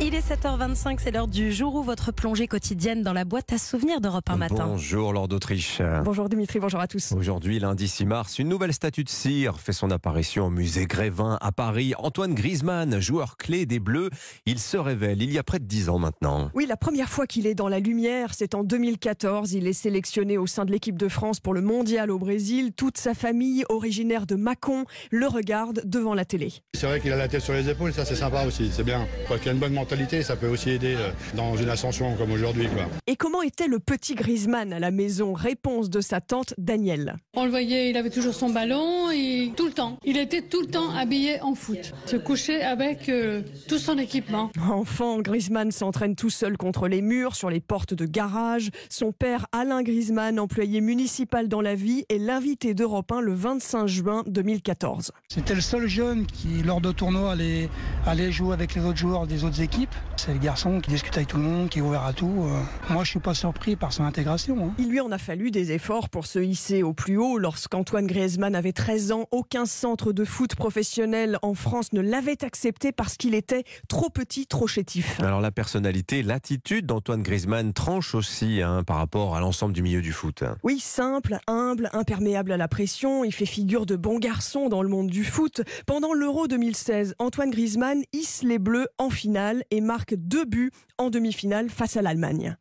Il est 7h25, c'est l'heure du jour où votre plongée quotidienne dans la boîte à souvenirs d'Europe 1 matin. Bonjour Lord d'Autriche. Bonjour Dimitri, bonjour à tous. Aujourd'hui, lundi 6 mars, une nouvelle statue de cire fait son apparition au musée Grévin à Paris. Antoine Griezmann, joueur clé des Bleus, il se révèle il y a près de 10 ans maintenant. Oui, la première fois qu'il est dans la lumière, c'est en 2014. Il est sélectionné au sein de l'équipe de France pour le mondial au Brésil. Toute sa famille, originaire de Mâcon, le regarde devant la télé. C'est vrai qu'il a la tête sur les épaules, ça c'est sympa aussi, c'est bien. Qu'il a une bonne mentalité, ça peut aussi aider euh, dans une ascension comme aujourd'hui. Et comment était le petit Griezmann à la maison? Réponse de sa tante Danielle. On le voyait, il avait toujours son ballon et tout le temps. Il était tout le temps habillé en foot. Se couchait avec euh, tout son équipement. Enfant, Griezmann s'entraîne tout seul contre les murs, sur les portes de garage. Son père, Alain Griezmann, employé municipal dans la vie, est l'invité d'Europe 1 le 25 juin 2014. C'était le seul jeune qui, lors de tournois, allait, allait jouer avec les autres joueurs des autres équipes. C'est le garçon qui discute avec tout le monde, qui est ouvert à tout. Euh, Moi, je suis pas surpris par son intégration. hein. Il lui en a fallu des efforts pour se hisser au plus haut. Lorsqu'Antoine Griezmann avait 13 ans, aucun centre de foot professionnel en France ne l'avait accepté parce qu'il était trop petit, trop chétif. Alors la personnalité, l'attitude d'Antoine Griezmann tranche aussi hein, par rapport à l'ensemble du milieu du foot. Oui, simple, humble, imperméable à la pression, il fait figure de bon garçon dans le monde du foot. Pendant l'Euro 2016, Antoine Griezmann hisse les Bleus en finale et marque deux buts en demi-finale face à l'Allemagne.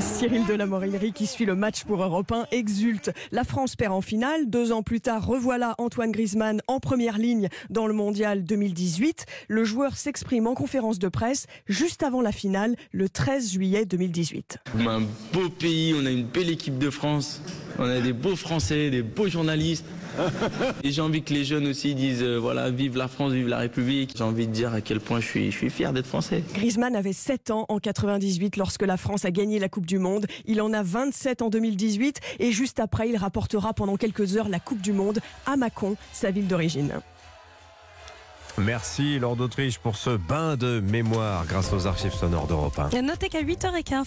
Cyril de la Morinerie qui suit le match pour Europe 1 exulte. La France perd en finale. Deux ans plus tard, revoilà Antoine Griezmann en première ligne dans le mondial 2018. Le joueur s'exprime en conférence de presse juste avant la finale, le 13 juillet 2018. On a un beau pays, on a une belle équipe de France, on a des beaux Français, des beaux journalistes. Et j'ai envie que les jeunes aussi disent euh, voilà, vive la France, vive la République. J'ai envie de dire à quel point je suis, je suis fier d'être français. Griezmann avait 7 ans en 98 lorsque la France a gagné la Coupe du Monde. Il en a 27 en 2018 et juste après, il rapportera pendant quelques heures la Coupe du Monde à Mâcon, sa ville d'origine. Merci Lord d'Autriche pour ce bain de mémoire grâce aux archives sonores d'Europe 1. Notez qu'à 8h15,